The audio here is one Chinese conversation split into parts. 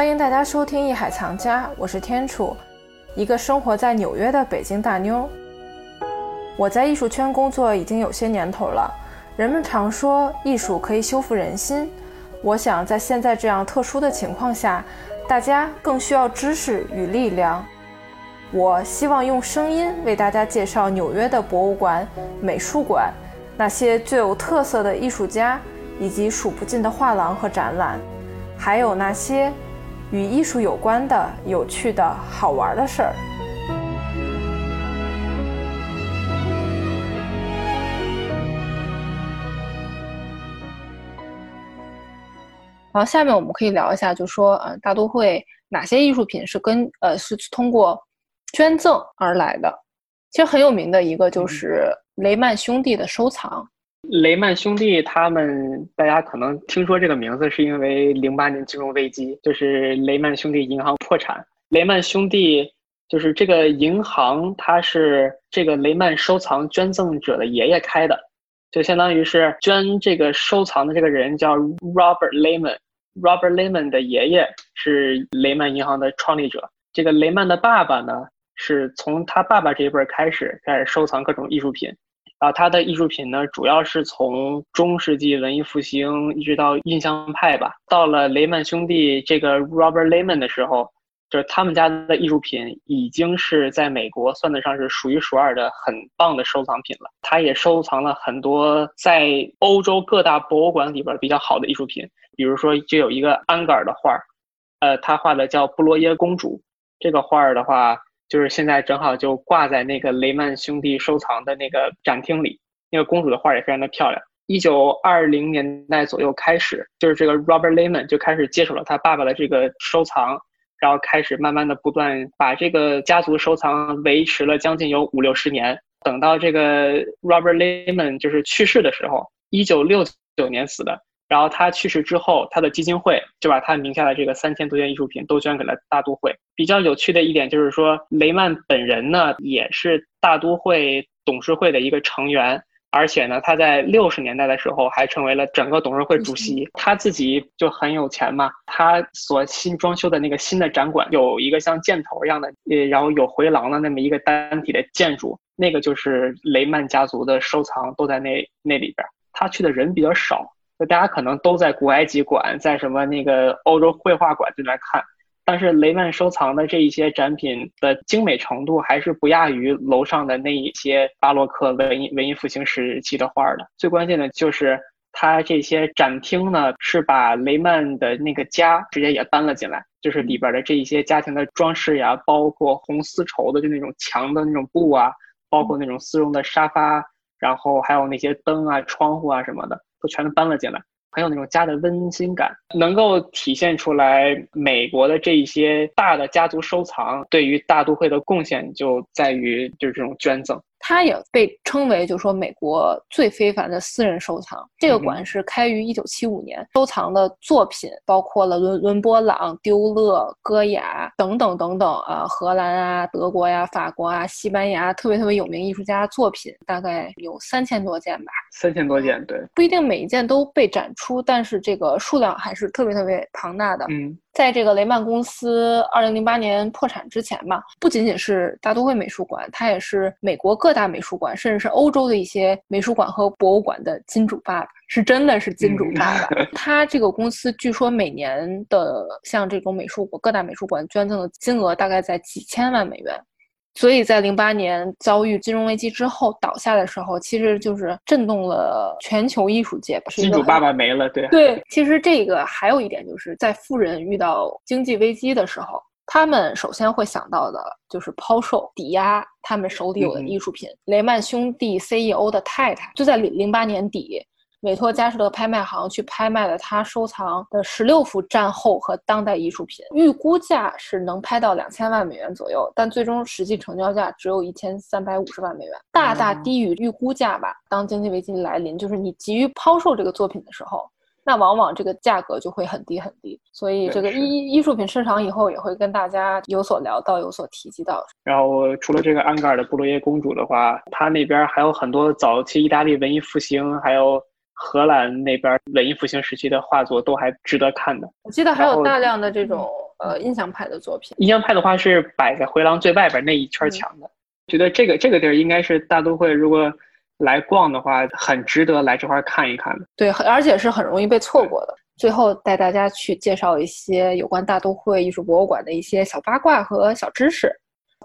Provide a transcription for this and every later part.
欢迎大家收听《艺海藏家》，我是天楚，一个生活在纽约的北京大妞。我在艺术圈工作已经有些年头了，人们常说艺术可以修复人心。我想在现在这样特殊的情况下，大家更需要知识与力量。我希望用声音为大家介绍纽约的博物馆、美术馆，那些最有特色的艺术家，以及数不尽的画廊和展览，还有那些。与艺术有关的有趣的好玩的事儿。然后下面我们可以聊一下，就说呃，大都会哪些艺术品是跟呃是通过捐赠而来的？其实很有名的一个就是雷曼兄弟的收藏。雷曼兄弟，他们大家可能听说这个名字，是因为零八年金融危机，就是雷曼兄弟银行破产。雷曼兄弟就是这个银行，它是这个雷曼收藏捐赠者的爷爷开的，就相当于是捐这个收藏的这个人叫 Robert Lehman，Robert Lehman 的爷爷是雷曼银行的创立者。这个雷曼的爸爸呢，是从他爸爸这一辈开始开始收藏各种艺术品。啊，他的艺术品呢，主要是从中世纪文艺复兴一直到印象派吧。到了雷曼兄弟这个 Robert Lehman 的时候，就是他们家的艺术品已经是在美国算得上是数一数二的很棒的收藏品了。他也收藏了很多在欧洲各大博物馆里边比较好的艺术品，比如说就有一个安格尔的画儿，呃，他画的叫布洛耶公主。这个画儿的话。就是现在正好就挂在那个雷曼兄弟收藏的那个展厅里，那个公主的画也非常的漂亮。一九二零年代左右开始，就是这个 Robert Lehman 就开始接手了他爸爸的这个收藏，然后开始慢慢的不断把这个家族收藏维持了将近有五六十年。等到这个 Robert Lehman 就是去世的时候，一九六九年死的。然后他去世之后，他的基金会就把他名下的这个三千多件艺术品都捐给了大都会。比较有趣的一点就是说，雷曼本人呢也是大都会董事会的一个成员，而且呢他在六十年代的时候还成为了整个董事会主席。他自己就很有钱嘛，他所新装修的那个新的展馆有一个像箭头一样的，呃，然后有回廊的那么一个单体的建筑，那个就是雷曼家族的收藏都在那那里边。他去的人比较少。就大家可能都在古埃及馆，在什么那个欧洲绘画馆就来看，但是雷曼收藏的这一些展品的精美程度还是不亚于楼上的那一些巴洛克文艺文艺复兴时期的画的。最关键的就是它这些展厅呢，是把雷曼的那个家直接也搬了进来，就是里边的这一些家庭的装饰呀，包括红丝绸的就那种墙的那种布啊，包括那种丝绒的沙发，然后还有那些灯啊、窗户啊什么的。都全都搬了进来，很有那种家的温馨感，能够体现出来美国的这一些大的家族收藏对于大都会的贡献，就在于就是这种捐赠。它也被称为，就是说美国最非凡的私人收藏。这个馆是开于一九七五年，收藏的作品包括了伦伦勃朗、丢勒、戈雅等等等等啊，荷兰啊、德国呀、法国啊、西班牙特别特别有名艺术家作品，大概有三千多件吧。三千多件，对，不一定每一件都被展出，但是这个数量还是特别特别庞大的。嗯。在这个雷曼公司二零零八年破产之前嘛，不仅仅是大都会美术馆，它也是美国各大美术馆，甚至是欧洲的一些美术馆和博物馆的金主爸爸，是真的是金主爸爸。他这个公司据说每年的像这种美术馆各大美术馆捐赠的金额大概在几千万美元。所以在零八年遭遇金融危机之后倒下的时候，其实就是震动了全球艺术界。金主爸爸没了，对对。其实这个还有一点，就是在富人遇到经济危机的时候，他们首先会想到的就是抛售、抵押他们手里有的艺术品。雷曼兄弟 CEO 的太太就在零零八年底。委托佳士得拍卖行去拍卖了他收藏的十六幅战后和当代艺术品，预估价是能拍到两千万美元左右，但最终实际成交价只有一千三百五十万美元，大大低于预估价吧。当经济危机来临，就是你急于抛售这个作品的时候，那往往这个价格就会很低很低。所以这个艺艺术品市场以后也会跟大家有所聊到，有所提及到。然后除了这个安格尔的布洛耶公主的话，他那边还有很多早期意大利文艺复兴，还有。荷兰那边文艺复兴时期的画作都还值得看的。我记得还有大量的这种呃印象派的作品。印象派的话是摆在回廊最外边那一圈墙的，觉得这个这个地儿应该是大都会如果来逛的话，很值得来这块看一看的。对，而且是很容易被错过的。最后带大家去介绍一些有关大都会艺术博物馆的一些小八卦和小知识。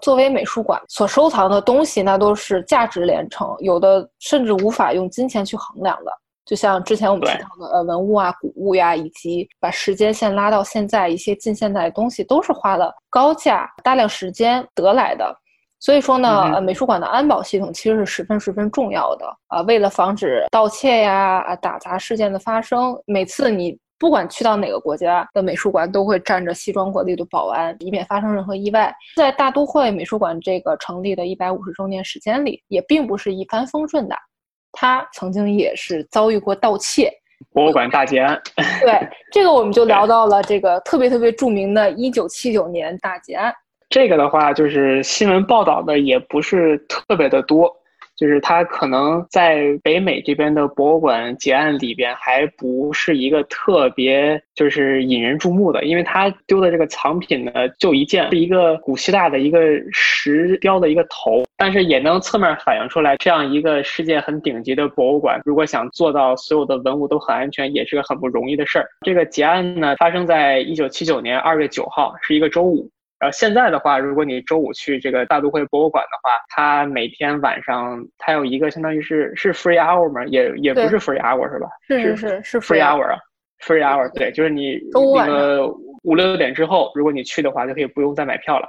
作为美术馆所收藏的东西，那都是价值连城，有的甚至无法用金钱去衡量的。就像之前我们提到的，呃，文物啊、古物呀，以及把时间线拉到现在，一些近现代的东西，都是花了高价、大量时间得来的。所以说呢，呃，美术馆的安保系统其实是十分十分重要的啊。为了防止盗窃呀、啊打砸事件的发生，每次你。不管去到哪个国家的美术馆，都会站着西装革履的保安，以免发生任何意外。在大都会美术馆这个成立的一百五十周年时间里，也并不是一帆风顺的，它曾经也是遭遇过盗窃。博物馆大劫案。对，这个我们就聊到了这个特别特别著名的1979年大劫案。这个的话，就是新闻报道的也不是特别的多。就是它可能在北美这边的博物馆结案里边还不是一个特别就是引人注目的，因为它丢的这个藏品呢就一件，是一个古希腊的一个石雕的一个头，但是也能侧面反映出来，这样一个世界很顶级的博物馆，如果想做到所有的文物都很安全，也是个很不容易的事儿。这个结案呢发生在一九七九年二月九号，是一个周五。然后现在的话，如果你周五去这个大都会博物馆的话，它每天晚上它有一个相当于是是 free hour 吗？也也不是 free hour 是吧？是是是 free hour 啊，free hour 对，就是你那个五六点之后，如果你去的话，就可以不用再买票了，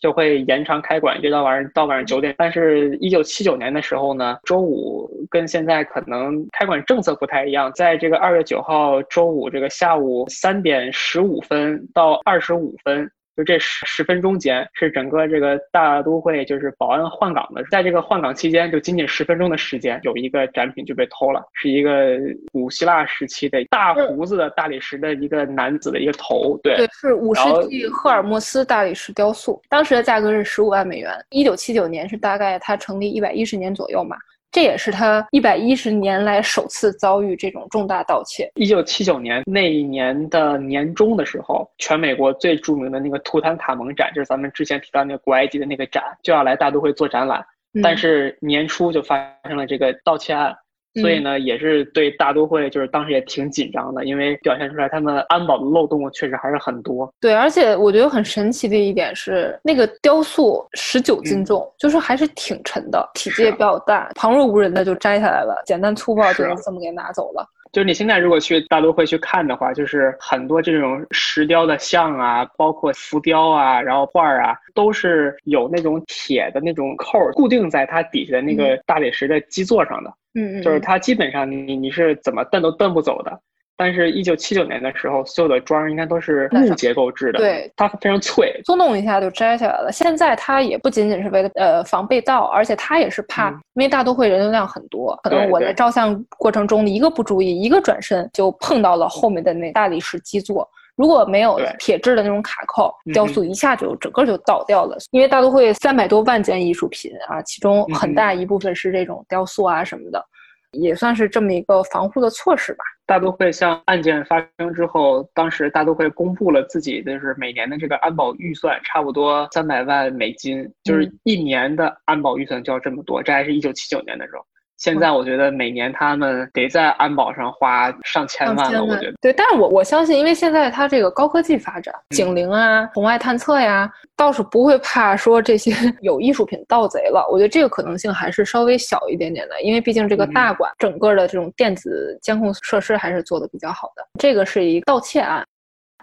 就会延长开馆，一直到晚上到晚上九点。但是，一九七九年的时候呢，周五跟现在可能开馆政策不太一样，在这个二月九号周五这个下午三点十五分到二十五分。就这十十分钟间是整个这个大都会就是保安换岗的，在这个换岗期间，就仅仅十分钟的时间，有一个展品就被偷了，是一个古希腊时期的大胡子的大理石的一个男子的一个头，对，对，是五世纪赫尔墨斯大理石雕塑，当时的价格是十五万美元，一九七九年是大概它成立一百一十年左右嘛。这也是他一百一十年来首次遭遇这种重大盗窃。一九七九年那一年的年中的时候，全美国最著名的那个图坦卡蒙展，就是咱们之前提到那个古埃及的那个展，就要来大都会做展览，但是年初就发生了这个盗窃案。所以呢，也是对大都会，就是当时也挺紧张的，因为表现出来他们安保的漏洞确实还是很多。对，而且我觉得很神奇的一点是，那个雕塑十九斤重，就是还是挺沉的，体积也比较大，旁若无人的就摘下来了，简单粗暴就这么给拿走了。就是你现在如果去大都会去看的话，就是很多这种石雕的像啊，包括浮雕啊，然后画儿啊，都是有那种铁的那种扣固定在它底下的那个大理石的基座上的。嗯，就是它基本上你你是怎么蹬都蹬不走的。但是，一九七九年的时候，所有的桩应该都是木结构制的，对，它非常脆，松动一下就摘下来了。现在它也不仅仅是为了呃防被盗，而且它也是怕，因为大都会人流量很多，可能我在照相过程中一个不注意，一个转身就碰到了后面的那大理石基座。如果没有铁质的那种卡扣，雕塑一下就整个就倒掉了。因为大都会三百多万件艺术品啊，其中很大一部分是这种雕塑啊什么的。也算是这么一个防护的措施吧。大都会像案件发生之后，当时大都会公布了自己就是每年的这个安保预算，差不多三百万美金，就是一年的安保预算就要这么多。这还是一九七九年的时候。现在我觉得每年他们得在安保上花上千万了，我觉得。对，但是我我相信，因为现在它这个高科技发展，警铃啊、红外探测呀，倒是不会怕说这些 有艺术品盗贼了。我觉得这个可能性还是稍微小一点点的，因为毕竟这个大馆整个的这种电子监控设施还是做的比较好的。这个是一盗窃案。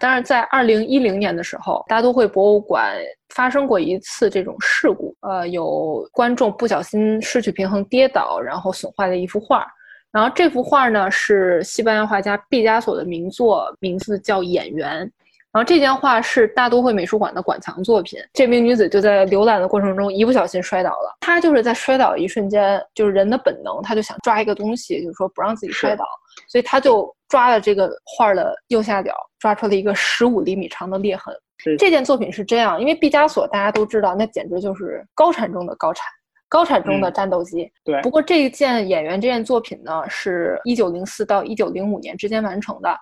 但是在二零一零年的时候，大都会博物馆发生过一次这种事故，呃，有观众不小心失去平衡跌倒，然后损坏了一幅画。然后这幅画呢是西班牙画家毕加索的名作，名字叫《演员》。然后这件画是大都会美术馆的馆藏作品。这名女子就在浏览的过程中一不小心摔倒了。她就是在摔倒一瞬间，就是人的本能，她就想抓一个东西，就是说不让自己摔倒，所以他就抓了这个画的右下角，抓出了一个十五厘米长的裂痕。这件作品是这样，因为毕加索大家都知道，那简直就是高产中的高产，高产中的战斗机。对。不过这一件演员这件作品呢，是一九零四到一九零五年之间完成的。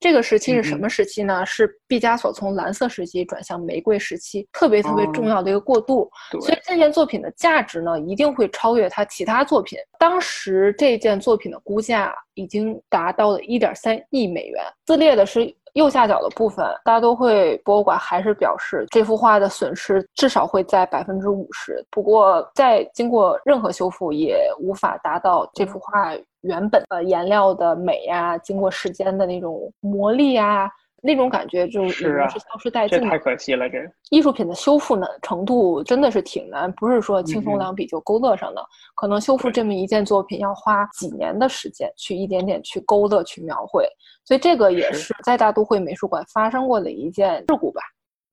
这个时期是什么时期呢？是毕加索从蓝色时期转向玫瑰时期，特别特别重要的一个过渡。所以这件作品的价值呢，一定会超越他其他作品。当时这件作品的估价已经达到了一点三亿美元。撕裂的是。右下角的部分，大都会博物馆还是表示这幅画的损失至少会在百分之五十。不过，在经过任何修复，也无法达到这幅画原本呃颜料的美呀，经过时间的那种磨砺呀。那种感觉就已经是消失殆尽了，太可惜了。这艺术品的修复呢程度真的是挺难，不是说轻松两笔就勾勒上的。可能修复这么一件作品要花几年的时间，去一点点去勾勒、去描绘。所以这个也是在大都会美术馆发生过的一件事故吧。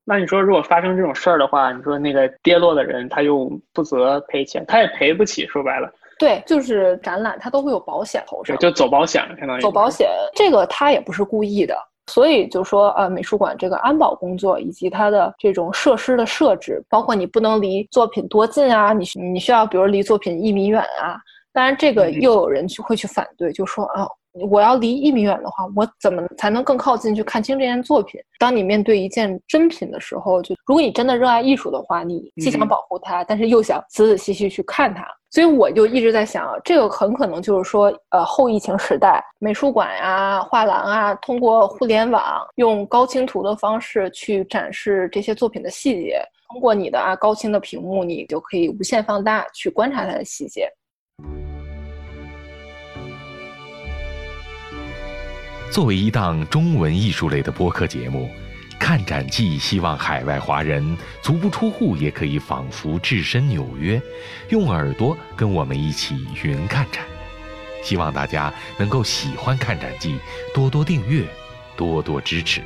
那你说，如果发生这种事儿的话，你说那个跌落的人他又不责赔钱，他也赔不起。说白了，对，就是展览它都会有保险投上，就走保险相当于走保险。这个他也不是故意的。所以就说，呃，美术馆这个安保工作以及它的这种设施的设置，包括你不能离作品多近啊，你你需要比如离作品一米远啊。当然，这个又有人去会去反对，就说啊。我要离一米远的话，我怎么才能更靠近去看清这件作品？当你面对一件真品的时候，就如果你真的热爱艺术的话，你既想保护它，但是又想仔仔细细去看它。所以我就一直在想，这个很可能就是说，呃，后疫情时代，美术馆呀、画廊啊，通过互联网用高清图的方式去展示这些作品的细节。通过你的啊高清的屏幕，你就可以无限放大去观察它的细节。作为一档中文艺术类的播客节目，《看展记》希望海外华人足不出户也可以仿佛置身纽约，用耳朵跟我们一起云看展。希望大家能够喜欢《看展记》，多多订阅，多多支持。